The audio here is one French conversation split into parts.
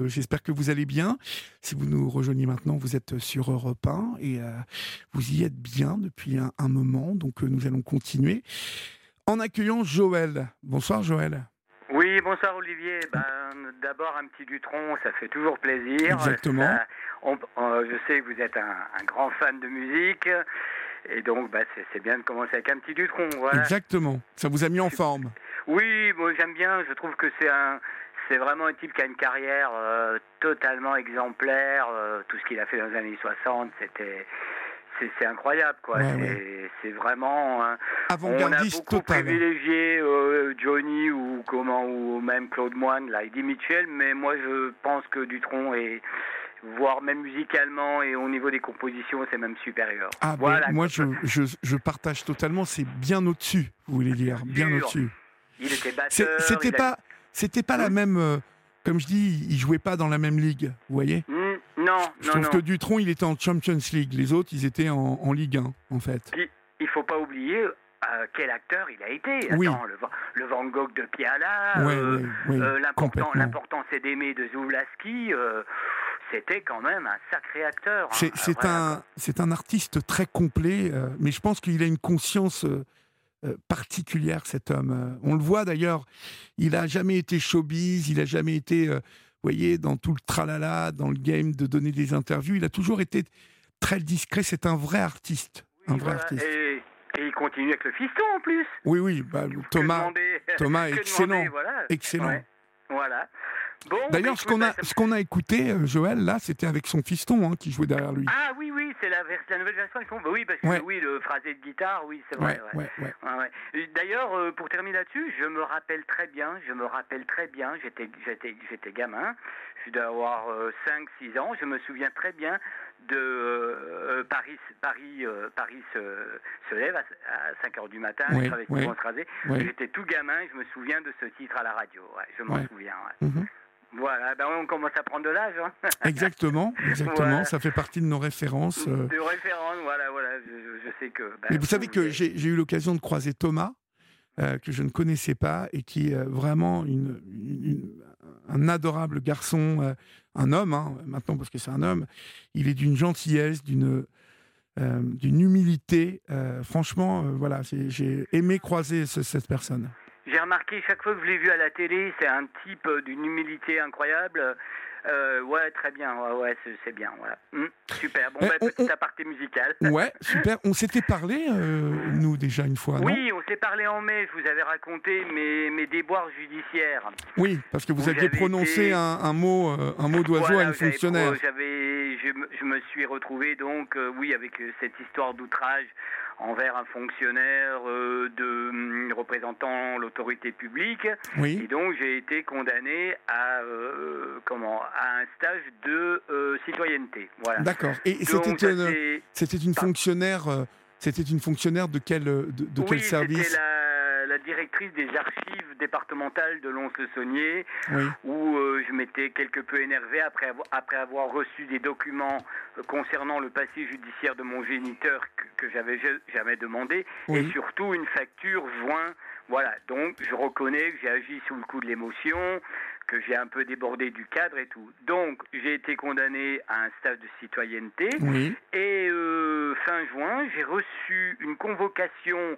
Euh, j'espère que vous allez bien. Si vous nous rejoignez maintenant, vous êtes sur Europe 1 et euh, vous y êtes bien depuis un, moment. Donc euh, nous allons continuer en accueillant Joël. Bonsoir Joël. Oui, bonsoir Olivier. Ben, D'abord un petit Dutron, ça fait toujours plaisir. Exactement. je sais que vous êtes un, grand fan de musique. Et donc, bah, c'est bien de commencer avec un petit Dutron. Voilà. Exactement. Ça vous a mis en forme. Oui, moi j'aime bien. Je trouve que c'est un, c'est vraiment un type qui a une carrière euh, totalement exemplaire. Euh, tout ce qu'il a fait dans les années 60, c'était c'est incroyable quoi. c'est vraiment hein. on a beaucoup privilégié euh, Johnny ou comment ou même Claude Moine, là, Eddie Mitchell, mais moi je pense que Dutron est voire même musicalement et au niveau des compositions, c'est même supérieur. Ah, voilà, moi je, je, je, partage totalement, c'est bien au-dessus, vous voulez dire, bien au-dessus. Il était batteur. C'était pas, c'était pas la même. Euh, comme je dis, il jouait pas dans la même ligue, vous voyez mmh, Non, Je trouve que Dutron, il était en Champions League. Les autres, ils étaient en, Ligue 1, en fait. Il il faut pas oublier euh, quel acteur il a été. Oui. le, Van Gogh de Piala, euh, l'important c'est d'aimer de Zoulaski. c'était quand même un sacré acteur. Hein. C'est un, un artiste très complet, mais je pense qu'il a une conscience euh, particulière, cet homme. Euh, on le voit d'ailleurs, il n'a jamais été showbiz, il n'a jamais été, euh, vous voyez, dans tout le tralala, dans le game de donner des interviews. Il a toujours été très discret. C'est un vrai artiste. un vrai artiste. Et, il continue avec le fiston en plus. Oui, oui. Bah, Thomas, Thomas excellent. Excellent. Voilà. D'ailleurs, ce qu'on a, ce qu'on a écouté, Joël, là, c'était avec son fiston hein, qui jouait derrière lui. Ah oui, oui, c'est la, la, nouvelle version. Bah oui, parce que oui, le phrasé de guitare, oui, c'est vrai. D'ailleurs, euh, pour terminer là-dessus, je me rappelle très bien, je me rappelle très bien, j'étais, j'étais, j'étais gamin, je dois avoir 5-6 euh, ans, je me souviens très bien de euh, Paris, Paris, Paris se, lève à, 5 heures du matin, je travaillais J'étais tout gamin, je me souviens de ce titre à la radio. je m'en souviens. Mhm. Voilà, ben on commence à prendre de l'âge. Hein. Exactement, exactement. Ça fait partie de nos références. Euh. De références, voilà, voilà. Je, sais que. Ben, Mais vous savez que j'ai eu l'occasion de croiser Thomas, euh, que je ne connaissais pas et qui est euh, vraiment une, un adorable garçon, un homme, hein, maintenant parce que c'est un homme. Il est d'une gentillesse, d'une d'une humilité. franchement, voilà, j'ai aimé croiser cette personne. J'ai remarqué chaque fois que je l'ai vu à la télé, c'est un type euh, d'une humilité incroyable. Euh, ouais, très bien, ouais, c'est bien, voilà. Hum, super, bon, bah, petite aparté musicale. Ouais, super. On s'était parlé, euh, nous, déjà une fois, Oui, on s'est parlé en mai, je vous avais raconté mes, mes déboires judiciaires. Oui, parce que vous aviez prononcé un, mot, un mot d'oiseau à une fonctionnaire. J'avais, je, je, me suis retrouvé, donc, oui, avec cette histoire d'outrage envers un fonctionnaire euh, de hum, représentant l'autorité publique. Oui. Et donc j'ai été condamné à euh, comment à un stage de euh, citoyenneté. Voilà. D'accord. Et c'était une, c'était une fonctionnaire. C'était une fonctionnaire de quel de, de quel service? la directrice des archives départementales de Lons-le-Saunier, où euh, je m'étais quelque peu énervé après avoir, après avoir reçu des documents euh, concernant le passé judiciaire de mon géniteur que, que j'avais jamais demandé, et surtout une facture joint. Voilà, donc je reconnais que j'ai agi sous le coup de l'émotion, que j'ai un peu débordé du cadre et tout. Donc j'ai été condamné à un stage de citoyenneté, et euh, fin juin, j'ai reçu une convocation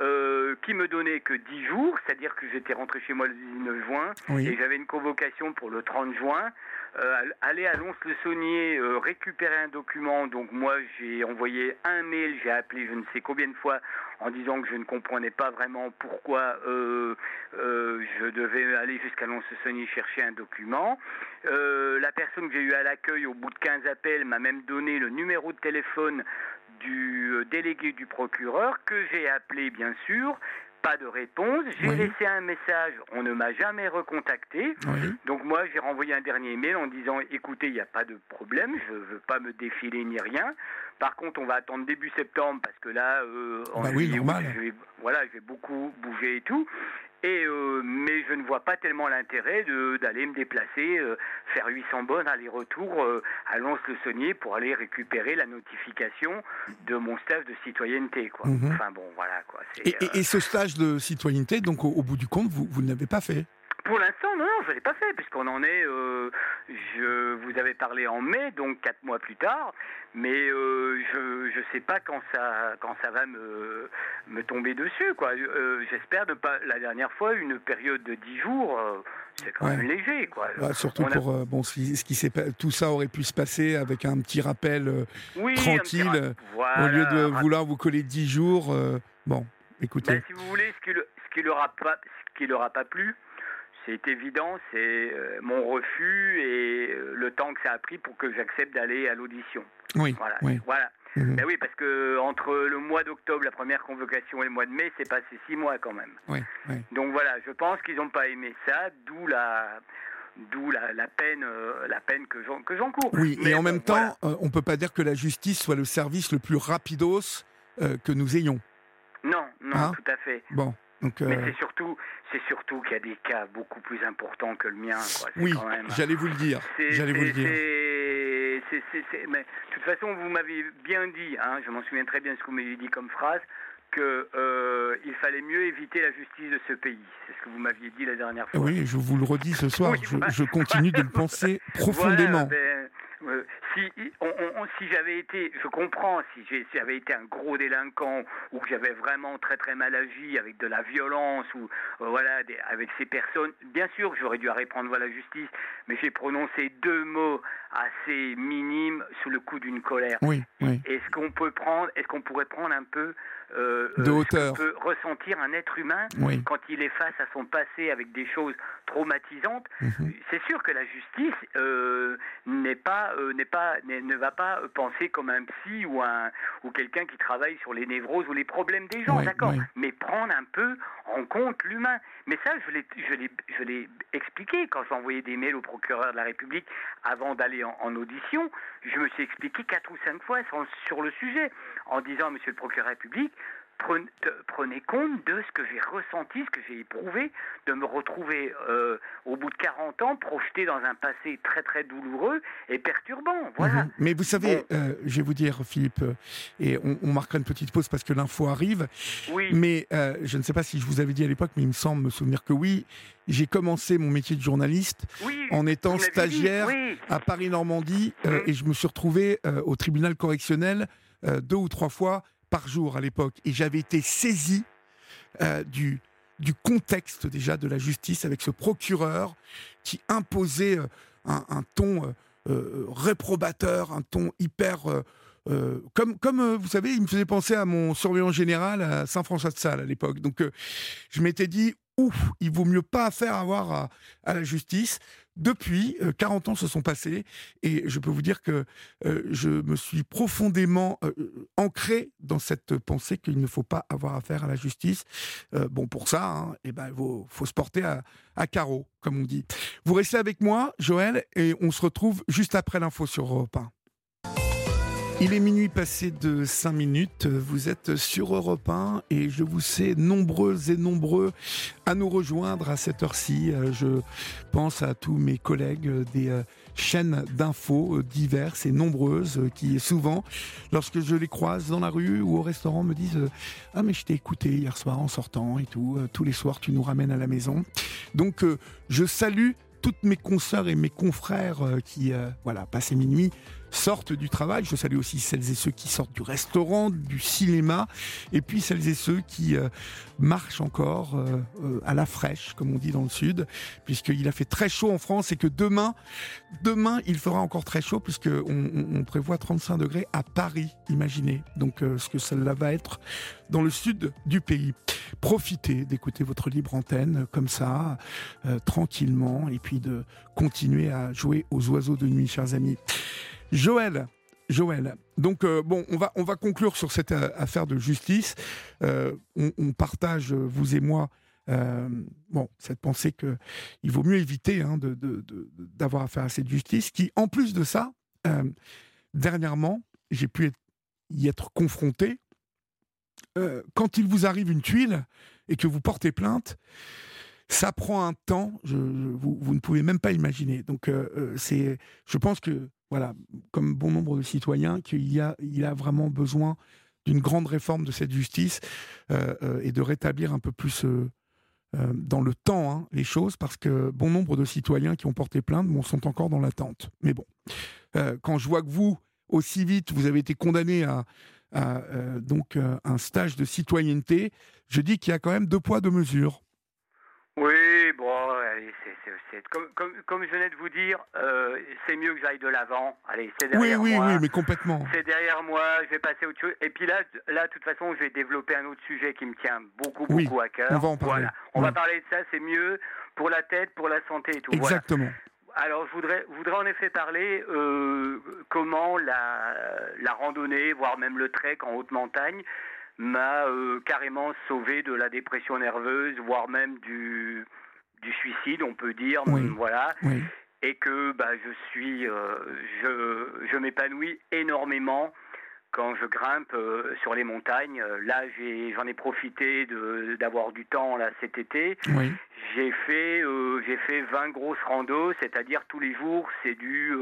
euh, qui me donnait que 10 jours, c'est-à-dire que j'étais rentré chez moi le 19 juin et j'avais une convocation pour le 30 juin. Euh, aller à Lons-le-Saunier euh, récupérer un document. Donc moi j'ai envoyé un mail, j'ai appelé je ne sais combien de fois en disant que je ne comprenais pas vraiment pourquoi je devais aller jusqu'à Lons-le-Saunier chercher un document. la personne que j'ai eue à l'accueil au bout de 15 appels m'a même donné le numéro de téléphone du euh, délégué du procureur que j'ai appelé bien sûr. Pas de réponse. J'ai laissé un message. On ne m'a jamais recontacté. Donc moi, j'ai renvoyé un dernier mail en disant écoutez, il n'y a pas de problème. Je ne veux pas me défiler ni rien. Par contre, on va attendre début septembre parce que là, euh, bah oui, normal. voilà, je vais beaucoup bouger et tout. Et euh, mais je ne vois pas tellement l'intérêt d'aller me déplacer, euh, faire 800 bonnes aller-retour euh, à Lons-le-Saunier pour aller récupérer la notification de mon stage de citoyenneté. Quoi. Mhm. Enfin bon, voilà. Quoi. Et, et, ce stage de citoyenneté, donc au, bout du compte, vous, vous ne l'avez pas fait? Pour l'instant, non, non, je ne l'ai pas fait, puisqu'on en est. vous avez parlé en mai, donc quatre mois plus tard, mais euh, je ne sais pas quand ça quand ça va me me tomber dessus quoi. Euh, j'espère ne pas la dernière fois une période de dix jours. c'est quand même léger, quoi. Bah, surtout pour bon, ce qui, s'est tout ça aurait pu se passer avec un petit rappel tranquille, au lieu de vouloir vous coller dix jours. bon, écoutez. Ben, si vous voulez, ce qui le, ce qui leur pas ce qui leur a pas plu, c'est évident, c'est euh, mon refus et euh, le temps que ça a pris pour que j'accepte d'aller à l'audition. Oui. Voilà. Oui. voilà. Mhm. Ben oui, parce que entre le mois d'octobre, la première convocation, et le mois de mai, c'est passé six mois quand même. Oui, Donc voilà, je pense qu'ils n'ont pas aimé ça, d'où la, d'où la, peine, euh, la peine que j'encours. Oui, mais en même temps, on ne peut pas dire que la justice soit le service le plus rapidos que nous ayons. Non, non, hein? tout à fait. Bon. Mais c'est surtout, c'est surtout qu'il y a des cas beaucoup plus importants que le mien. Oui, j'allais vous le dire. J'allais vous le dire. mais de toute façon, vous m'avez bien dit, hein, je m'en souviens très bien de ce que vous m'avez dit comme phrase, qu'il euh, fallait mieux éviter la justice de ce pays. C'est ce que vous m'aviez dit la dernière fois. Oui, je vous le redis ce soir. je, continue de le penser profondément. Ben, euh, si, si j'avais été, je comprends, si j'avais été un gros délinquant ou que j'avais vraiment très très mal agi avec de la violence ou euh, voilà avec ces personnes, bien sûr j'aurais dû arrêter prendre la justice, mais j'ai prononcé deux mots assez minimes sous le coup d'une colère. Oui, oui. Est-ce qu'on peut prendre, est-ce qu'on pourrait prendre un peu euh, de hauteur. peut ressentir un être humain quand il est face à son passé avec des choses traumatisantes. Mhm. C'est sûr que la justice euh, n'est pas, euh, n'est pas, ne va pas penser comme un psy ou un ou quelqu'un qui travaille sur les névroses ou les problèmes des gens, d'accord. Mais prendre un peu en compte l'humain. Mais ça, je l'ai, je l'ai, je l'ai expliqué quand j'ai envoyé des mails au procureur de la République avant d'aller en, en audition. Je me suis expliqué quatre ou cinq fois sur, sur le sujet en disant, Monsieur le procureur République, prenez, compte de ce que j'ai ressenti, ce que j'ai éprouvé, de me retrouver euh, au bout de 40 ans projeté dans un passé très très douloureux et perturbant. Voilà. Mhm. Mais vous savez, euh, je vais vous dire, Philippe, euh, et on, marquera une petite pause parce que l'info arrive. Oui. Mais je ne sais pas si je vous avais dit à l'époque, mais il me semble me souvenir que oui. J'ai commencé mon métier de journaliste en étant stagiaire à Paris-Normandie mhm. et je me suis retrouvé au tribunal correctionnel deux ou trois fois par jour à l'époque. Et j'avais été saisi euh, du, du contexte déjà de la justice avec ce procureur qui imposait euh, un, ton euh, réprobateur, un ton hyper... comme, comme vous savez, il me faisait penser à mon surveillant général à Saint-François de Sales à l'époque. Donc je m'étais dit, ouf, il vaut mieux pas faire avoir à la justice. Depuis, 40 euh, ans se sont passés et je peux vous dire que euh, je me suis profondément euh, ancré dans cette pensée qu'il ne faut pas avoir affaire à la justice. bon, pour ça, hein, eh ben, il faut, se porter à, à, carreau, comme on dit. Vous restez avec moi, Joël, et on se retrouve juste après l'info sur Europe 1. Il est minuit passé de 5 minutes, vous êtes sur Europe 1 et je vous sais nombreux et nombreux à nous rejoindre à cette heure-ci. Euh, je pense à tous mes collègues des euh, chaînes d'infos euh, diverses et nombreuses qui souvent, lorsque je les croise dans la rue ou au restaurant, me disent Ah mais je t'ai écouté hier soir en sortant et tout, tous les soirs tu nous ramènes à la maison. Donc je salue toutes mes consoeurs et mes confrères qui voilà passaient minuit sortent du travail. Je salue aussi celles et ceux qui sortent du restaurant, du cinéma, et puis celles et ceux qui euh, marchent encore euh, euh, à la fraîche, comme on dit dans le sud, puisqu'il a fait très chaud en France et que demain, demain, il fera encore très chaud, puisqu'on on, prévoit 35 degrés à Paris, imaginez. Donc ce que cela va être dans le sud du pays. Profitez d'écouter votre libre antenne comme ça, tranquillement, et puis de continuer à jouer aux oiseaux de nuit, chers amis. Joël, Joël. Donc euh, bon, on va on va conclure sur cette euh, affaire de justice. Euh, on, partage vous et moi bon cette pensée que il vaut mieux éviter hein, d'avoir affaire à cette justice. Qui en plus de ça, dernièrement, j'ai pu y être confronté. quand il vous arrive une tuile et que vous portez plainte, ça prend un temps, vous, vous, ne pouvez même pas imaginer. Donc, c'est, je pense que voilà, comme bon nombre de citoyens, qu'il y a, il a vraiment besoin d'une grande réforme de cette justice euh, euh, et de rétablir un peu plus euh, dans le temps hein, les choses, parce que bon nombre de citoyens qui ont porté plainte sont encore dans l'attente. Mais bon, quand je vois que vous, aussi vite, vous avez été condamné à, donc un stage de citoyenneté, je dis qu'il y a quand même deux poids, deux mesures. Comme, comme, comme, je venais de vous dire, euh, c'est mieux que j'aille de l'avant. Allez, c'est derrière oui, moi. Oui, oui, mais complètement. C'est derrière moi, je vais passer à autre chose. Et puis là, là, de toute façon, je vais développer un autre sujet qui me tient beaucoup, beaucoup à cœur. On va en parler. Voilà. On va parler de ça, c'est mieux pour la tête, pour la santé et tout. Exactement. Alors, je voudrais, voudrais en effet parler euh, comment la, la randonnée, voire même le trek en haute montagne, m'a euh, carrément sauvé de la dépression nerveuse, voire même du, du suicide, on peut dire. Voilà. Et que bah, je suis, euh, je, je m'épanouis énormément quand je grimpe euh, sur les montagnes. Là, j'en ai, profité d'avoir du temps là cet été. J'ai fait, j'ai fait 20 grosses randos, c'est-à-dire tous les jours, c'est du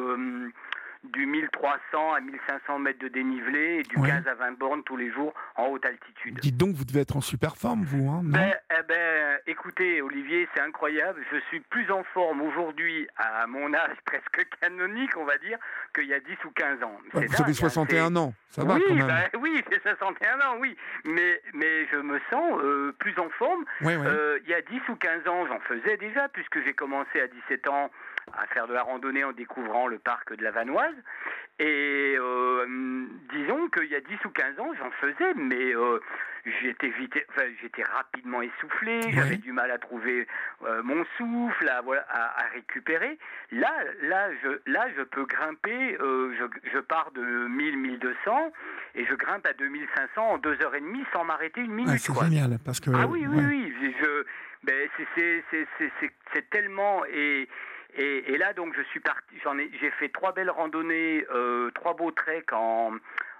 du 1300 à 1500 mètres de dénivelé et du 15 à 20 bornes tous les jours en haute altitude. Dites donc, vous devez être en super forme, vous, hein, non ben, eh ben, Écoutez, Olivier, c'est incroyable. Je suis plus en forme aujourd'hui, à mon âge presque canonique, on va dire, qu'il y a 10 ou 15 ans. vous avez 61 hein, ans, ça va oui, quand même. Ben, oui, j'ai 61 ans, oui. Mais, mais je me sens euh, plus en forme. Euh, il y a 10 ou 15 ans, j'en faisais déjà, puisque j'ai commencé à 17 ans à faire de la randonnée en découvrant le parc de la Vanoise. Et euh, disons qu'il y a 10 ou 15 ans, j'en faisais, mais euh, j'étais enfin, j'étais rapidement essoufflé, j'avais du mal à trouver euh, mon souffle, à, récupérer. Là, là, je, là, je peux grimper, je, je, pars de 1000, 1200 et je grimpe à 2500 en 2h30 sans m'arrêter une minute. c'est génial, parce que... Ah oui, oui, oui, je, ben, c'est tellement... Et, et, là, donc, je suis parti. J'en ai, j'ai fait trois belles randonnées, euh, trois beaux treks en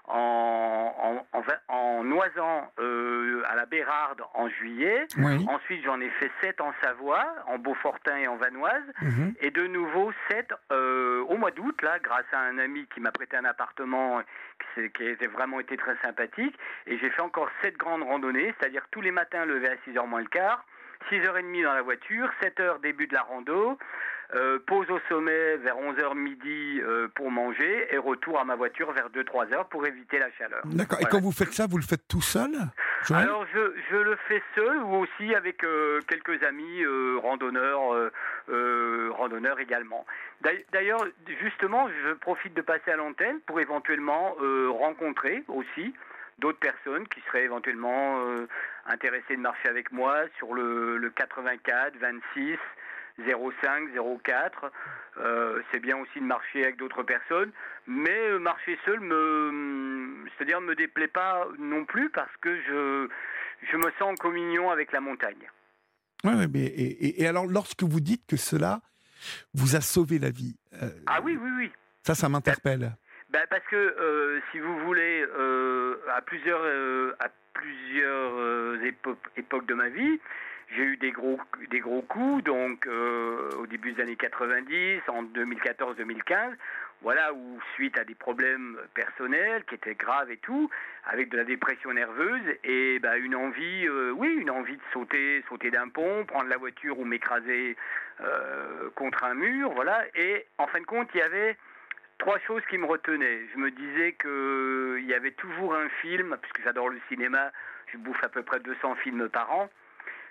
en, en, en, noisant euh, à la Bérarde en juillet. Ensuite, j'en ai fait sept en Savoie, en Beaufortin et en Vanoise. Mhm. Et de nouveau sept euh, au mois d'août, là, grâce à un ami qui m'a prêté un appartement qui, qui a vraiment été très sympathique. Et j'ai fait encore sept grandes randonnées, c'est-à-dire tous les matins levé à 6h moins le quart. 6h30 dans la voiture, 7h début de la rando, euh, pause au sommet vers 11h midi euh, pour manger et retour à ma voiture vers 2-3 heures pour éviter la chaleur. D'accord. Et quand vous faites ça, vous le faites tout seul Alors je, je, le fais seul ou aussi avec euh, quelques amis randonneurs, randonneurs également. D'ailleurs, justement, je profite de passer à l'antenne pour éventuellement rencontrer aussi d'autres personnes qui seraient éventuellement intéressées de marcher avec moi sur le, le 84, 26, 0,5, 0,4. Euh, c'est bien aussi de marcher avec d'autres personnes, mais euh, marcher seul me, c'est-à-dire me déplaît pas non plus parce que je, je me sens en communion avec la montagne. Oui, mais et, et, alors lorsque vous dites que cela vous a sauvé la vie. Euh, ah oui, oui, oui. Ça, ça m'interpelle. Ben, parce que si vous voulez, à plusieurs, à plusieurs époques de ma vie, j'ai eu des gros, des gros coups, donc euh, au début des années 90, en 2014-2015, voilà, où suite à des problèmes personnels qui étaient graves et tout, avec de la dépression nerveuse et bah, une envie, euh, oui, une envie de sauter, sauter d'un pont, prendre la voiture ou m'écraser euh, contre un mur, voilà. Et en fin de compte, il y avait trois choses qui me retenaient. Je me disais qu'il y avait toujours un film, puisque j'adore le cinéma, je bouffe à peu près 200 films par an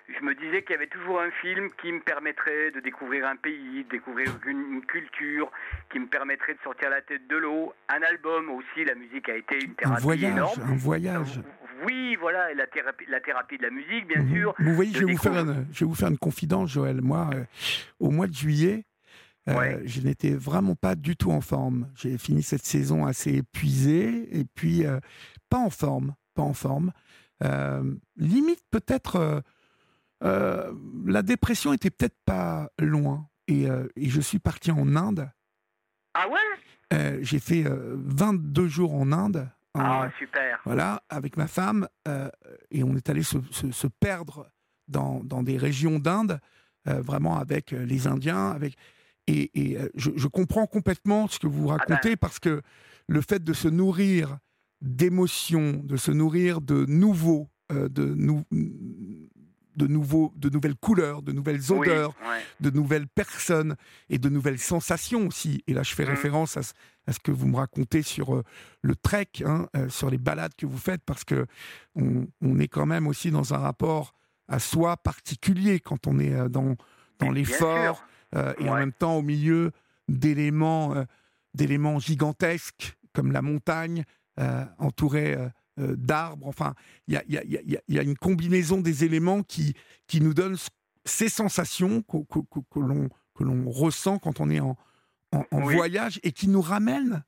je me disais qu'il y avait toujours un film qui me permettrait de découvrir un pays, de découvrir une, culture, qui me permettrait de sortir la tête de l'eau. Un album aussi, la musique a été une thérapie un voyage, énorme. Un voyage. Oui, voilà, la thérapie, la thérapie de la musique, bien mhm. sûr. Vous voyez, je vais vous, faire une, je vais vous faire une confidence, Joël. Moi, euh, au mois de juillet, euh, je n'étais vraiment pas du tout en forme. J'ai fini cette saison assez épuisé et puis euh, pas en forme, pas en forme. limite peut-être euh, la dépression était peut-être pas loin. Euh, et, je suis parti en Inde. Ah ouais? Euh, J'ai fait 22 jours en Inde. ah, super. Voilà, avec ma femme. et on est allé se, perdre dans, des régions d'Inde, vraiment avec les Indiens. Avec, et, je, comprends complètement ce que vous ah ben. racontez parce que le fait de se nourrir d'émotions, de se nourrir de nouveaux, de, nou, de, nouveaux, de nouvelles couleurs, de nouvelles odeurs, de nouvelles personnes et de nouvelles sensations aussi. Et là, je fais mmh. référence à, ce que vous me racontez sur le trek, hein, sur les balades que vous faites, parce que on, on, est quand même aussi dans un rapport à soi particulier quand on est dans, dans l'effort et en même temps au milieu d'éléments d'éléments gigantesques comme la montagne entourée d'arbres. Enfin, il y a, y, a, y a, une combinaison des éléments qui, qui nous donnent ces sensations que, que, que l'on ressent quand on est en, en, voyage et qui nous ramènent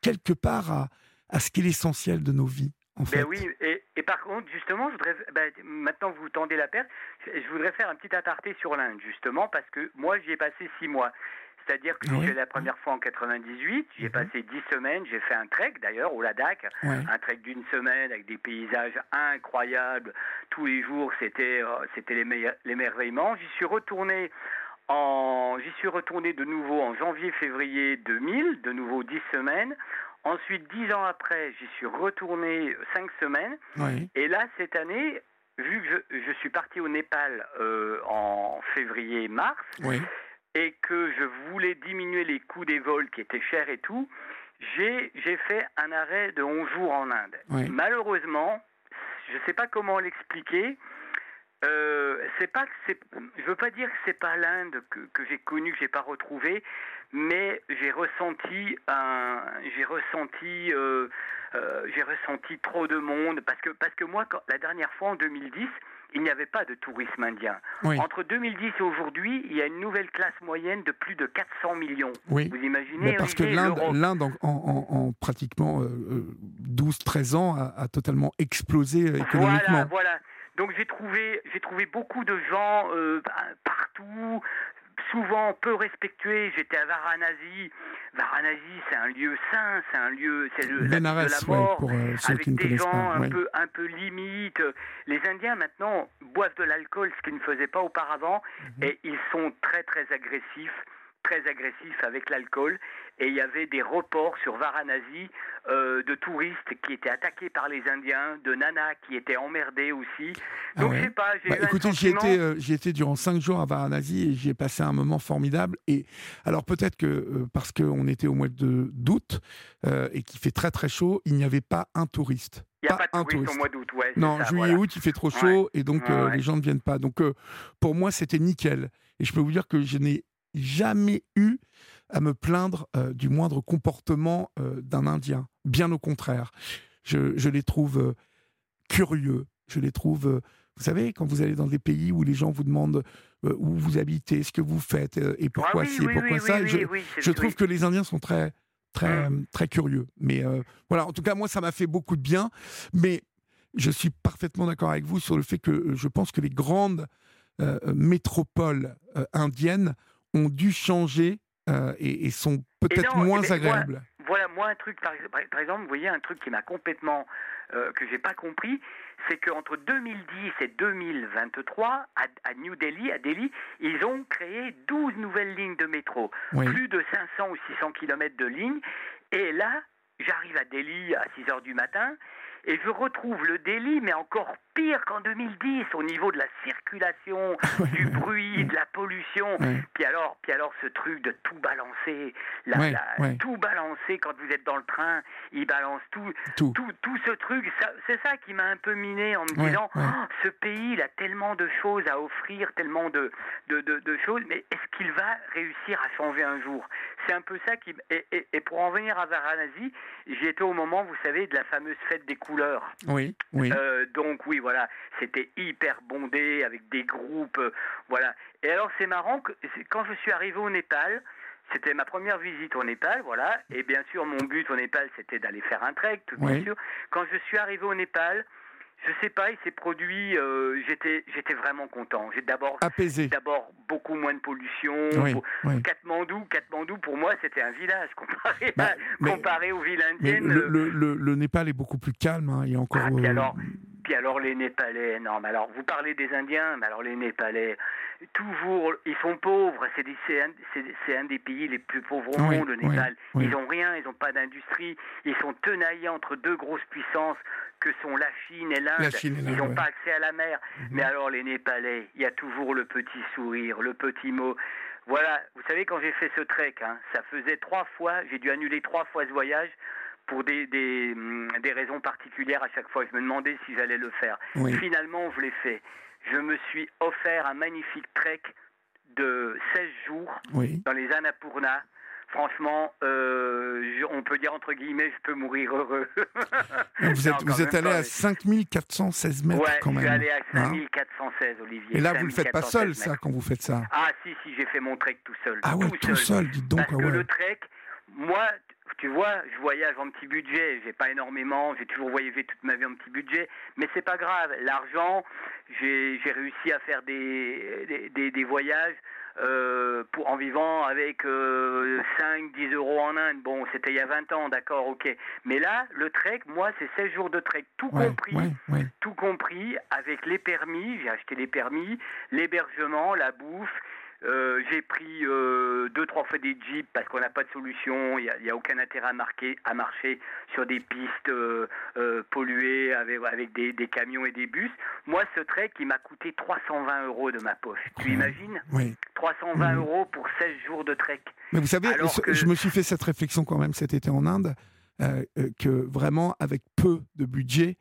quelque part à, à ce qui est l'essentiel de nos vies. En ben oui, et, et, par contre, justement, je voudrais, ben, maintenant que vous tendez la perche, je voudrais faire un petit aparté sur l'Inde, justement, parce que moi, j'y ai passé six mois. C'est-à-dire que j'ai la première fois en 98, j'ai mhm. passé 10 semaines, j'ai fait un trek d'ailleurs au Ladakh, un trek d'une semaine avec des paysages incroyables. Tous les jours, c'était euh, c'était l'émerveillement. J'y suis retourné en j'y suis retourné de nouveau en janvier-février 2000, de nouveau 10 semaines. Ensuite, 10 ans après, j'y suis retourné 5 semaines. Et là, cette année, vu que je, je suis parti au Népal euh, en février-mars, oui et que je voulais diminuer les coûts des vols qui étaient chers et tout, j'ai fait un arrêt de 11 jours en Inde. Malheureusement, je ne sais pas comment l'expliquer. Euh, c'est pas que je veux pas dire que c'est pas l'Inde que, que j'ai connue, que j'ai pas retrouvée, mais j'ai ressenti un, j'ai ressenti, euh, euh, j'ai ressenti trop de monde parce que parce que moi, la dernière fois en 2010, il n'y avait pas de tourisme indien. Entre 2010 et aujourd'hui, il y a une nouvelle classe moyenne de plus de 400 millions. Vous imaginez Mais Parce que l'Inde, en, pratiquement 12-13 euh, ans, a, totalement explosé euh, économiquement. Voilà, voilà. Donc j'ai trouvé, j'ai trouvé beaucoup de gens euh, partout, souvent peu respectués. J'étais à Varanasi. Varanasi, c'est un lieu saint, c'est un lieu, c'est le de la mort, pour, euh, avec des gens un peu un peu limites. Les Indiens maintenant boivent de l'alcool, ce qu'ils ne faisaient pas auparavant, mhm. et ils sont très très agressifs très agressif avec l'alcool et il y avait des reports sur Varanasi euh, de touristes qui étaient attaqués par les Indiens, de nanas qui étaient emmerdées aussi. Ah Donc je sais pas, j'ai bah, Écoutez, j'y étais, euh, étais durant cinq jours à Varanasi et j'y ai passé un moment formidable. Et alors peut-être que euh, parce qu'on était au mois d'août et qu'il fait très très chaud, il n'y avait pas un touriste. Il n'y a pas, de touriste au mois d'août, ouais. Non, juillet-août, il fait trop chaud et donc les gens ne viennent pas. Donc pour moi, c'était nickel. Et je peux vous dire que je n'ai jamais eu à me plaindre euh, du moindre comportement euh, d'un Indien. Bien au contraire. Je, les trouve euh, curieux. Je les trouve. vous savez, quand vous allez dans des pays où les gens vous demandent où vous habitez, ce que vous faites et pourquoi ah ci et pourquoi ça, je, trouve que les Indiens sont très, très, mmh. très curieux. Mais voilà, en tout cas, moi, ça m'a fait beaucoup de bien. Mais je suis parfaitement d'accord avec vous sur le fait que je pense que les grandes métropoles indiennes ont dû changer euh, et, sont peut-être moins agréables. voilà, moi un truc, par, exemple, vous voyez un truc qui m'a complètement, euh, que j'ai pas compris, c'est qu'entre 2010 et 2023, à, New Delhi, à Delhi, ils ont créé 12 nouvelles lignes de métro, plus de 500 ou 600 kilomètres de lignes, et là, j'arrive à Delhi à 6 heures du matin, et je retrouve le délit, mais encore pire qu'en 2010 au niveau de la circulation, du bruit, de la pollution. Puis alors, puis alors ce truc de tout balancer, tout balancer quand vous êtes dans le train, il balance tout, tout, tout, ce truc. C'est ça qui m'a un peu miné en me disant, oh, ce pays il a tellement de choses à offrir, tellement de, de, de, choses, mais est-ce qu'il va réussir à changer un jour? C'est un peu ça qui et, et, pour en venir à Varanasi, j'y étais au moment, vous savez, de la fameuse fête des couleurs. Oui, oui. Euh, donc oui, voilà, c'était hyper bondé avec des groupes, euh, voilà. Et alors c'est marrant que quand je suis arrivé au Népal, c'était ma première visite au Népal, voilà. Et bien sûr, mon but au Népal, c'était d'aller faire un trek, tout bien sûr. Quand je suis arrivé au Népal, je sais pas, il s'est produit. Euh, j'étais, j'étais vraiment content. J'ai d'abord apaisé. D'abord beaucoup moins de pollution. Oui, Katmandou, Katmandou, pour moi, c'était un village comparé, bah, comparé aux villes indiennes. Le, le, le, Népal est beaucoup plus calme. Hein, il y a encore. Ah, alors, puis alors les Népalais, non, mais alors vous parlez des Indiens, mais alors les Népalais, toujours, ils sont pauvres. C'est un, un, des pays les plus pauvres au monde, le Népal. Ils n'ont rien, ils n'ont pas d'industrie. Ils sont tenaillés entre deux grosses puissances que sont la Chine et l'Inde. Ils n'ont pas accès à la mer. Mhm. Mais alors les Népalais, il y a toujours le petit sourire, le petit mot. Voilà, vous savez, quand j'ai fait ce trek, hein, ça faisait trois fois, j'ai dû annuler trois fois ce voyage pour des, des, hum, des, raisons particulières à chaque fois. Je me demandais si j'allais le faire. Finalement, je l'ai fait. Je me suis offert un magnifique trek de 16 jours dans les Annapurna franchement, euh, on peut dire entre guillemets, je peux mourir heureux. vous êtes, vous êtes allé à 5416 mètres quand même. je suis allé à 5416, Olivier. Et là, vous ne le faites pas seul, ça, quand vous faites ça Ah, si, si, j'ai fait mon trek tout seul. Ah ouais, tout, seul. dites donc. Parce que le trek, moi, tu vois, je voyage en petit budget, j'ai pas énormément, j'ai toujours voyagé toute ma vie en petit budget, mais c'est pas grave. L'argent, j'ai réussi à faire des, des, des voyages euh, pour, en vivant avec euh, 5-10 euros en Inde. Bon, c'était il y a 20 ans, d'accord, ok. Mais là, le trek, moi, c'est 16 jours de trek, tout compris, tout compris, avec les permis, j'ai acheté les permis, l'hébergement, la bouffe, euh, j'ai pris euh, deux, trois fois des jeeps parce qu'on n'a pas de solution. Il n'y a, aucun intérêt à, marquer, à marcher sur des pistes euh, polluées avec, avec des, camions et des bus. Moi, ce trek, il m'a coûté 320 euros de ma poche. Tu imagines oui. 320 euros pour 16 jours de trek. Mais vous savez, je me suis fait cette réflexion quand même cet été en Inde, que vraiment, avec peu de budget,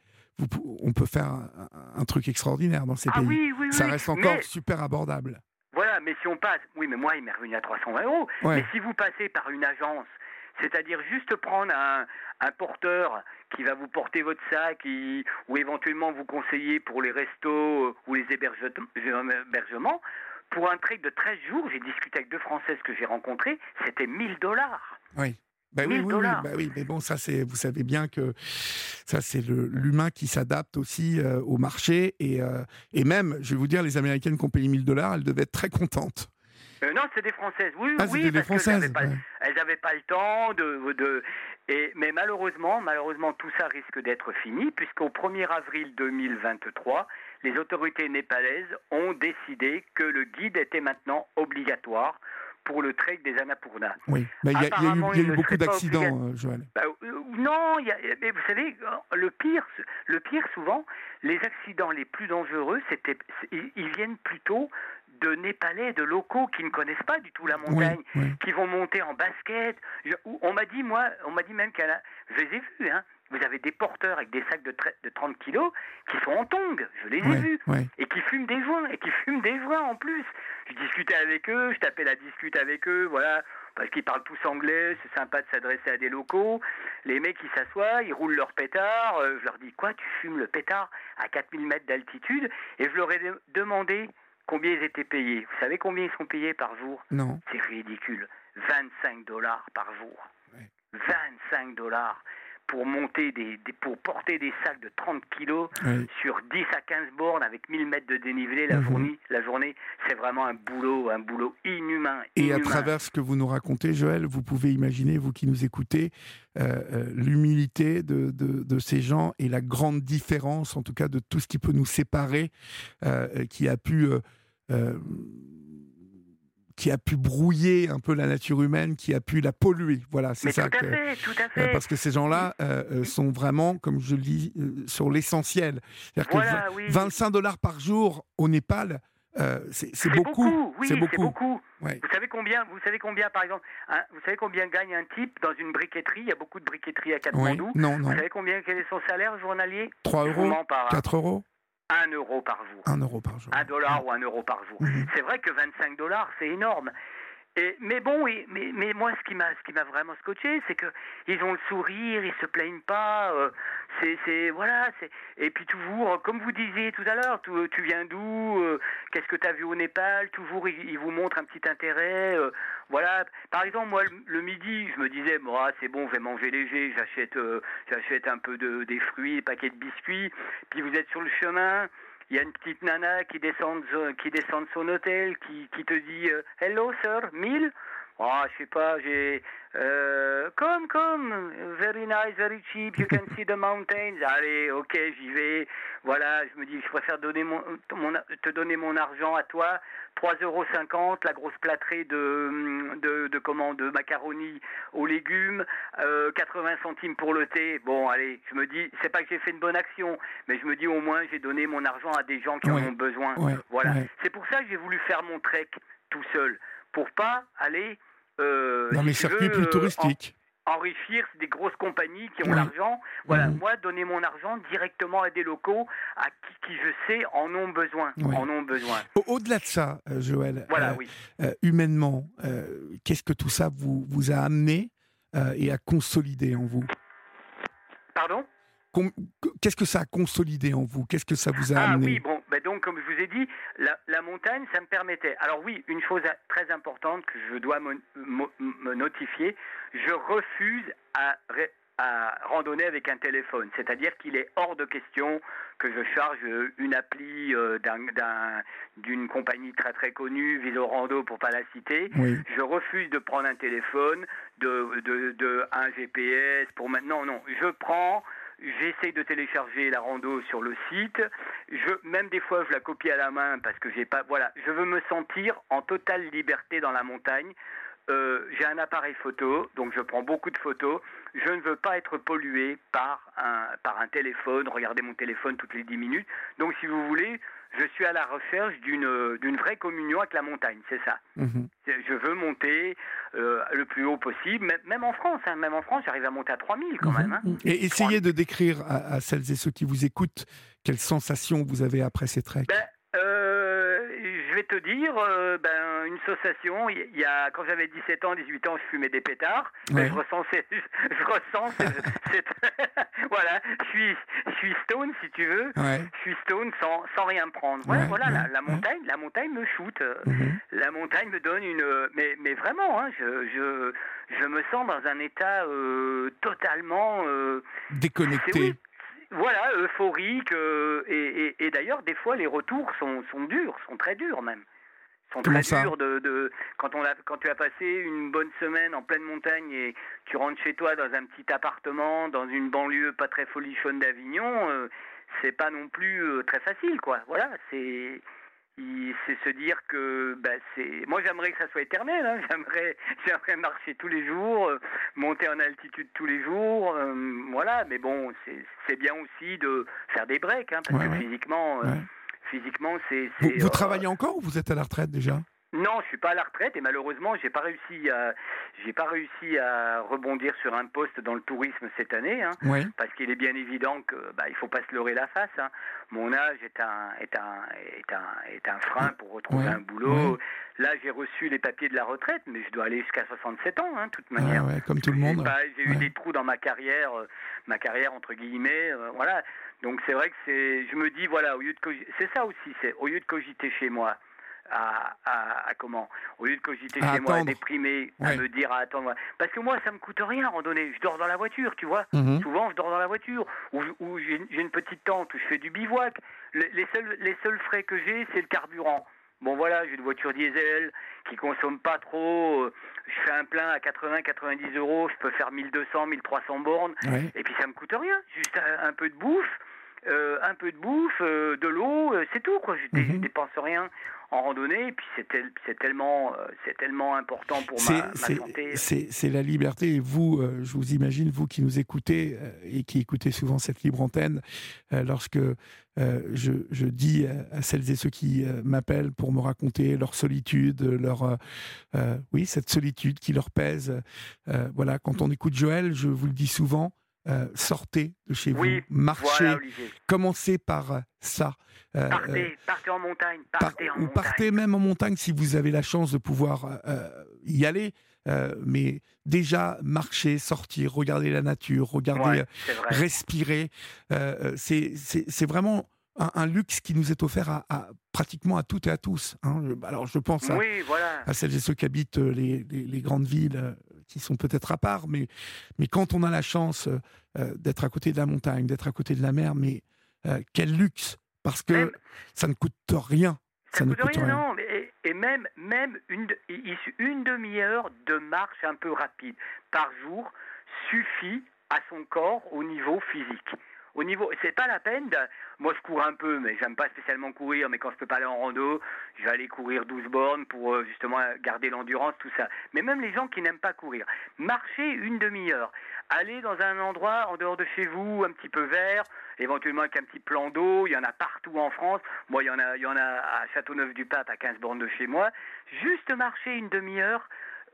on peut faire un, truc extraordinaire dans ces ah pays. Oui, oui, Ça reste encore super abordable. Voilà, mais si on passe, oui, mais moi, il m'est revenu à 320 euros. Mais si vous passez par une agence, c'est-à-dire juste prendre un, porteur qui va vous porter votre sac ou éventuellement vous conseiller pour les restos euh, ou les hébergements, pour un trek de 13 jours, j'ai discuté avec deux Françaises que j'ai rencontrées, c'était 1000 dollars. Oui. Bah oui, oui, bah oui, mais bon, ça c'est, vous savez bien que ça c'est l'humain qui s'adapte aussi euh, au marché. Et, euh, et même, je vais vous dire, les Américaines qui ont payé 1000 dollars, elles devaient être très contentes. Euh, non, c'est des Françaises, oui, ah, oui, parce qu'elles n'avaient pas, pas, le temps de, de et, mais malheureusement, malheureusement, tout ça risque d'être fini puisqu'au 1er avril 2023, les autorités népalaises ont décidé que le guide était maintenant obligatoire pour le trek des Annapurna. Oui, il y, a eu beaucoup d'accidents, euh, Joël. Bah, euh, non, y a, mais vous savez, le pire, le pire souvent, les accidents les plus dangereux, c'était, ils viennent plutôt de Népalais, de locaux qui ne connaissent pas du tout la montagne, qui vont monter en basket. on m'a dit, moi, on m'a dit même qu'elle a, je les ai vus, hein, vous avez des porteurs avec des sacs de, de 30 kilos qui sont en tongs, je les ai vus, et qui fument des joints, et qui fument des joints en plus. Je discutais avec eux, je tapais la discute avec eux, voilà, parce qu'ils parlent tous anglais, c'est sympa de s'adresser à des locaux. Les mecs, ils s'assoient, ils roulent leur pétard, euh, je leur dis, quoi, tu fumes le pétard à 4000 mètres d'altitude? Et je leur ai demandé combien ils étaient payés. Vous savez combien ils sont payés par jour? Non. C'est ridicule. 25 dollars par jour. 25 dollars pour monter des, pour porter des sacs de 30 kilos sur 10 à 15 bornes avec 1000 mètres de dénivelé la, mhm. journée, la journée, c'est vraiment un boulot, un boulot inhumain, Et à travers ce que vous nous racontez, Joël, vous pouvez imaginer, vous qui nous écoutez, euh, euh, l'humilité de, de, ces gens et la grande différence, en tout cas, de tout ce qui peut nous séparer, euh, qui a pu qui a pu brouiller un peu la nature humaine, qui a pu la polluer. Voilà, c'est ça. Tout à fait, tout à fait. parce que ces gens-là euh, euh, sont vraiment, comme je le dis, euh, sur l'essentiel. Voilà, 25 dollars par jour au Népal, c'est beaucoup. Oui, c'est beaucoup. Vous savez combien Vous savez combien, par exemple, vous savez combien gagne un type dans une briqueterie? Il y a beaucoup de briqueteries à Katmandou. non, non. Vous savez combien quel est son salaire journalier? 3 euros? 4 euros? Un euro par jour. Un euro par jour. Un dollar ou un euro par jour. Mhm. C'est vrai que 25 dollars, c'est énorme. Et, mais bon, mais, mais moi, ce qui m'a, ce qui m'a vraiment scotché, c'est que ils ont le sourire, ils se plaignent pas. Euh, c'est, c'est, voilà. C'est, et puis toujours, comme vous disiez tout à l'heure, tu, tu viens d'où euh, Qu'est-ce que tu as vu au Népal Toujours, ils, vous montrent un petit intérêt. Euh, voilà. Par exemple, moi, le, midi, je me disais, moi, c'est bon, je vais manger léger. J'achète, j'achète un peu de, des fruits, des paquets de biscuits. Puis vous êtes sur le chemin il y a une petite nana qui descend, qui descend de son hôtel, qui, qui te dit euh, Hello sir, 1000 Oh, je sais pas, j'ai. Euh, come, come, very nice, very cheap, you can see the mountains. Allez, ok, j'y vais. Voilà, je me dis, je préfère donner mon, te donner mon argent à toi. 3,50 euros, la grosse plâtrée de, de, de, comment, de macaroni aux légumes, 80 euh, centimes pour le thé. Bon, allez, je me dis, c'est pas que j'ai fait une bonne action, mais je me dis au moins j'ai donné mon argent à des gens qui en ont besoin. voilà. C'est pour ça que j'ai voulu faire mon trek tout seul pour pas aller euh, dans les circuits plus euh, touristiques. enrichir des grosses compagnies qui ont l'argent. Voilà, mhm. moi, donner mon argent directement à des locaux à qui, je sais en ont besoin. En ont besoin. Au-delà de ça, euh, Joël, voilà, oui. humainement, qu'est-ce que tout ça vous, vous a amené et a consolidé en vous? Pardon? Qu'est-ce que ça a consolidé en vous? Qu'est-ce que ça vous a ah, amené? oui, bon, donc comme je vous ai dit, la, montagne, ça me permettait. Alors oui, une chose très importante que je dois me, notifier, je refuse à, à randonner avec un téléphone. C'est-à-dire qu'il est hors de question que je charge une appli euh, d'une compagnie très très connue, Rando pour pas la citer. Je refuse de prendre un téléphone, de, de, de un GPS pour maintenant. Non, je prends J'essaie de télécharger la rando sur le site. Je, même des fois, je la copie à la main parce que j'ai pas. Voilà, je veux me sentir en totale liberté dans la montagne. Euh, j'ai un appareil photo, donc je prends beaucoup de photos. Je ne veux pas être pollué par un, par un téléphone, regarder mon téléphone toutes les 10 minutes. Donc, si vous voulez, je suis à la recherche d'une d'une vraie communion avec la montagne, c'est ça. Mhm. Je veux monter euh, le plus haut possible, même en France. Hein. même en France, j'arrive à monter à 3000 quand mhm. même. Hein. Et essayez de décrire à, celles et ceux qui vous écoutent quelles sensations vous avez après ces treks. Ben, je vais te dire, euh, ben, une sensation. Il y a, quand j'avais 17 ans, 18 ans, je fumais des pétards. Ben, je ressens, je, ressens cette, voilà, je suis, je suis stone si tu veux. Je suis stone sans, sans rien prendre. voilà, la, montagne, la montagne me shoot. Mhm. La montagne me donne une, mais, mais vraiment, hein, je, je, je me sens dans un état euh, totalement euh, déconnecté voilà, euphorique. Euh, et, d'ailleurs, des fois, les retours sont, sont durs, sont très durs même. Sont très durs de, quand, on a, quand tu as passé une bonne semaine en pleine montagne et tu rentres chez toi dans un petit appartement, dans une banlieue pas très folichonne d'Avignon, euh, c'est pas non plus euh, très facile, quoi. Voilà, c'est c'est se dire que ben, c'est moi j'aimerais que ça soit éternel hein. j'aimerais j'aimerais marcher tous les jours euh, monter en altitude tous les jours euh, voilà. Mais bon c'est bien aussi de faire des breaks hein, parce que physiquement euh, physiquement c'est vous, travaillez encore ou vous êtes à la retraite déjà? Non, je suis pas à la retraite et malheureusement, j'ai pas réussi à, j'ai pas réussi à rebondir sur un poste dans le tourisme cette année, hein, parce qu'il est bien évident que, bah, il faut pas se leurrer la face. Hein. Mon âge est un, est un, est un, est un frein pour retrouver un boulot. Là, j'ai reçu les papiers de la retraite, mais je dois aller jusqu'à 67 ans, hein, de toute manière. comme tout le monde. J'ai eu des trous dans ma carrière, euh, ma carrière entre guillemets, euh, voilà. Donc c'est vrai que c'est, je me dis voilà, au lieu de c'est ça aussi, c'est au lieu de cogiter chez moi à, à, comment Au lieu de cogiter chez moi, à déprimer, à me dire à attendre. Parce que moi, ça me coûte rien à randonner. Je dors dans la voiture, tu vois. Mhm. Souvent, je dors dans la voiture. Ou, j'ai une petite tente où je fais du bivouac. Les, seuls, les seuls frais que j'ai, c'est le carburant. Bon voilà, j'ai une voiture diesel qui consomme pas trop. Je fais un plein à 80-90 euros. Je peux faire 1200, 1300 bornes. Et puis ça me coûte rien. Juste un peu de bouffe. Euh, un peu de bouffe, euh, de l'eau, euh, c'est tout quoi. Je, ne mhm. dépense rien en randonnée, et puis c'est tellement, c'est tellement important pour ma, santé. C'est la liberté, et vous, je vous imagine, vous qui nous écoutez et qui écoutez souvent cette libre antenne, lorsque je, je, dis à celles et ceux qui m'appellent pour me raconter leur solitude, leur, oui, cette solitude qui leur pèse. voilà, quand on écoute Joël, je vous le dis souvent, euh, sortez de chez vous, marchez, commencez par euh, ça. Euh, partez, partez en montagne, partez en montagne. Partez même en montagne si vous avez la chance de pouvoir y aller. mais déjà marcher, sortir, regarder la nature, regarder, respirer, c'est vraiment un, luxe qui nous est offert à, pratiquement à toutes et à tous. Hein. Alors je pense à, à, celles et ceux qui habitent les, les grandes villes qui sont peut-être à part, mais, mais quand on a la chance euh, euh, d'être à côté de la montagne, d'être à côté de la mer, mais euh, quel luxe Parce que ça ne coûte rien. Ça, ne coûte rien, non. Et, même, même une, une demi-heure de marche un peu rapide par jour suffit à son corps au niveau physique au niveau, c'est pas la peine de, moi je cours un peu, mais j'aime pas spécialement courir, mais quand je peux pas aller en rando, je vais aller courir 12 bornes pour euh, justement garder l'endurance, tout ça. Mais même les gens qui n'aiment pas courir, marcher une demi-heure, aller dans un endroit en dehors de chez vous, un petit peu vert, éventuellement avec un petit plan d'eau, il y en a partout en France. Moi, il y en a, il y en a à Châteauneuf-du-Pape, à 15 bornes de chez moi. Juste marcher une demi-heure,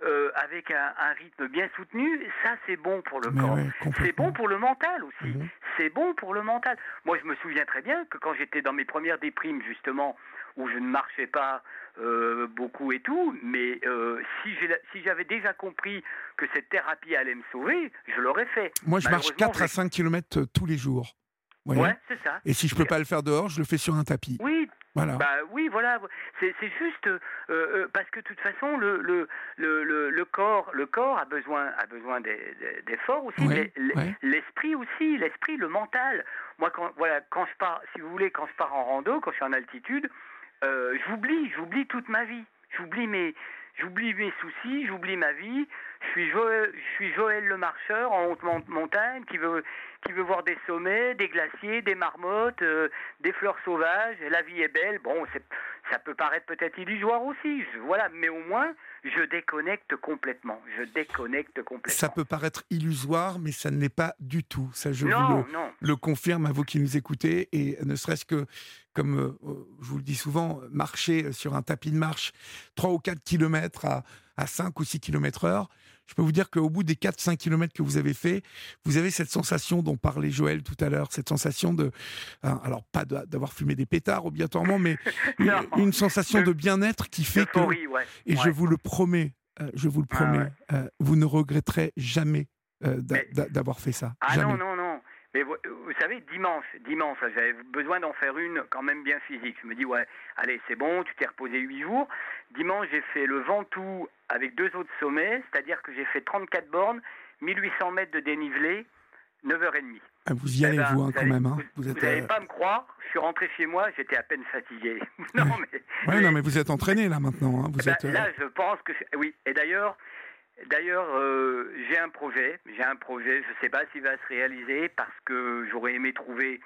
euh, avec un, rythme bien soutenu, ça c'est bon pour le corps. c'est bon pour le mental aussi. Mhm. C'est bon pour le mental. Moi je me souviens très bien que quand j'étais dans mes premières déprimes justement, où je ne marchais pas euh, beaucoup et tout, mais euh, si j'avais déjà compris que cette thérapie allait me sauver, je l'aurais fait. Moi je marche 4 à 5 km tous les jours. Ouais, c'est ça. Et si je peux pas le faire dehors, je le fais sur un tapis. Oui, bah oui, voilà. C'est juste euh, euh, parce que de toute façon, le, le, le, le, corps, le corps a besoin, a besoin d'efforts aussi, mais l'esprit aussi, l'esprit, le mental. Moi, quand, voilà, quand je pars, si vous voulez, quand je pars en rando, quand je suis en altitude, euh, j'oublie, j'oublie toute ma vie. J'oublie mes, j'oublie mes soucis, j'oublie ma vie. Je suis Joël, je suis Joël le marcheur en haute montagne qui veut, qui veut voir des sommets, des glaciers, des marmottes, euh, des fleurs sauvages. La vie est belle. Bon, ça peut paraître peut-être illusoire aussi. voilà, mais au moins je déconnecte complètement. Je déconnecte complètement. Ça peut paraître illusoire, mais ça ne l'est pas du tout. Ça, je vous le, confirme à vous qui nous écoutez. Et ne serait-ce que, comme euh, je vous le dis souvent, marcher sur un tapis de marche 3 ou 4 km à, à 5 ou 6 km heure, je peux vous dire qu'au bout des 4-5 km que vous avez fait, vous avez cette sensation dont parlait Joël tout à l'heure, cette sensation de, hein, alors pas d'avoir fumé des pétards obligatoirement, mais une, sensation de bien-être qui fait que, et je vous le promets, euh, je vous le ah promets, euh, vous ne regretterez jamais euh, d'avoir fait ça. Ah non, non, non. Mais vous, savez, dimanche, dimanche, j'avais besoin d'en faire une quand même bien physique. Je me dis, ouais, allez, c'est bon, tu t'es reposé 8 jours. Dimanche, j'ai fait le Ventoux avec deux autres sommets, c'est-à-dire que j'ai fait 34 bornes, 1800 mètres de dénivelé, 9h30. Ah, vous y allez, eh ben, vous, hein, quand même. Hein. Vous n'allez euh, pas me croire, je suis rentré chez moi, j'étais à peine fatigué. non, mais, ouais, non, mais vous êtes entraîné là maintenant. Hein. Vous eh ben, êtes, euh, Là, je pense que. Oui, et d'ailleurs, D'ailleurs, euh, j'ai un projet. J'ai un projet. Je ne sais pas s'il va se réaliser parce que j'aurais aimé trouver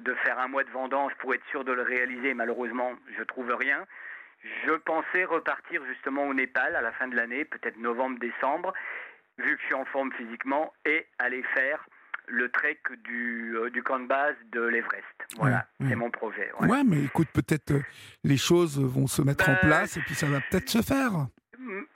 de faire un mois de vendange pour être sûr de le réaliser. Malheureusement, je trouve rien. Je pensais repartir justement au Népal à la fin de l'année, peut-être novembre-décembre, vu que je suis en forme physiquement, et aller faire le trek du, euh, du camp de base de l'Everest. Voilà, c'est mon projet. Ouais. mais écoute, peut-être euh, les choses vont se mettre en ben, place et puis ça va peut-être se faire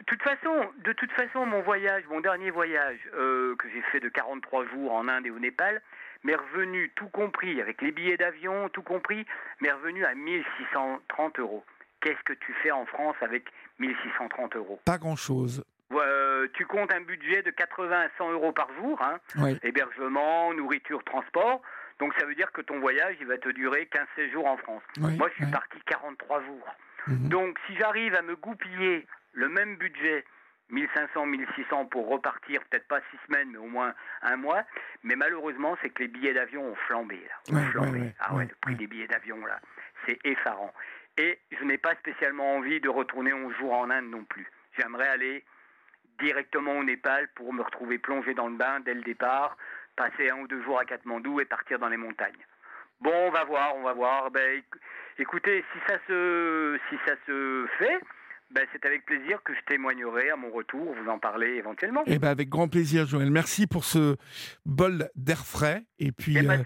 toute façon, de toute façon, mon voyage, mon dernier voyage euh, que j'ai fait de 43 jours en Inde et au Népal, m'est revenu, tout compris, avec les billets d'avion, tout compris, m'est revenu à 1630 euros. Qu'est-ce que tu fais en France avec 1630 euros? Pas grand-chose. Euh, tu comptes un budget de 80 à 100 euros par jour, hein, hébergement, nourriture, transport. Donc ça veut dire que ton voyage, il va te durer 15 jours en France. Moi, je suis parti 43 jours. Mhm. Donc si j'arrive à me goupiller le même budget, 1500, 1600 pour repartir, peut-être pas six semaines, mais au moins un mois. Mais malheureusement, c'est que les billets d'avion ont flambé. Là, flambé. ah ouais, le prix des billets d'avion, là, c'est effarant. Et je n'ai pas spécialement envie de retourner 11 jours en Inde non plus. J'aimerais aller directement au Népal pour me retrouver plongé dans le bain dès le départ, passer un ou deux jours à Katmandou et partir dans les montagnes. Bon, on va voir, on va voir. Ben, écoutez, si ça se, si ça se fait, ben, c'est avec plaisir que je témoignerai à mon retour, vous en parler éventuellement. Eh ben, avec grand plaisir, Joël. Merci pour ce bol d'air frais. Et puis, euh,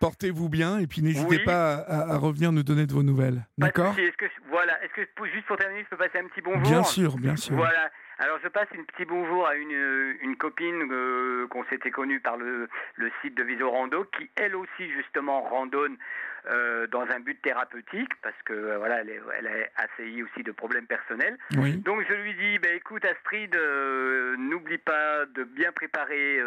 portez-vous bien. Et puis, n'hésitez pas à, revenir nous donner de vos nouvelles. D'accord Est-ce que, voilà, est-ce que juste pour terminer, je peux passer un petit bonjour Bien sûr, bien sûr. Voilà. Alors je passe un petit bonjour à une, une copine euh, qu'on s'était connue par le, le site de Visorando, qui elle aussi justement randonne euh, dans un but thérapeutique parce que euh, voilà, elle est, elle est assaillie aussi de problèmes personnels. Donc je lui dis, bah, écoute Astrid, euh, n'oublie pas de bien préparer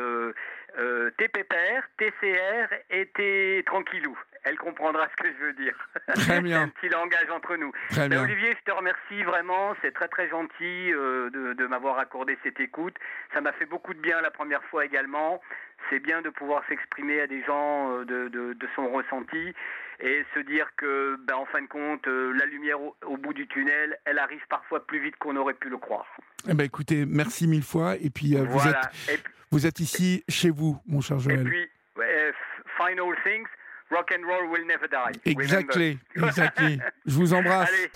tes pépères, tes CR et tes tranquillous. Elle comprendra ce que je veux dire. Très bien. un petit langage entre nous. Très bien. Olivier, je te remercie vraiment. C'est très très gentil euh, de, de m'avoir accordé cette écoute. Ça m'a fait beaucoup de bien la première fois également. C'est bien de pouvoir s'exprimer à des gens euh, de, de, de, son ressenti et se dire que, ben, en fin de compte, euh, la lumière au, au, bout du tunnel, elle arrive parfois plus vite qu'on aurait pu le croire. Eh ben, écoutez, merci mille fois. Et puis, vous, êtes, puis, vous êtes ici chez vous, mon cher Joël. Et puis, final things. Rock and roll will never die. Exactly, exactly. Je vous embrasse. Allez,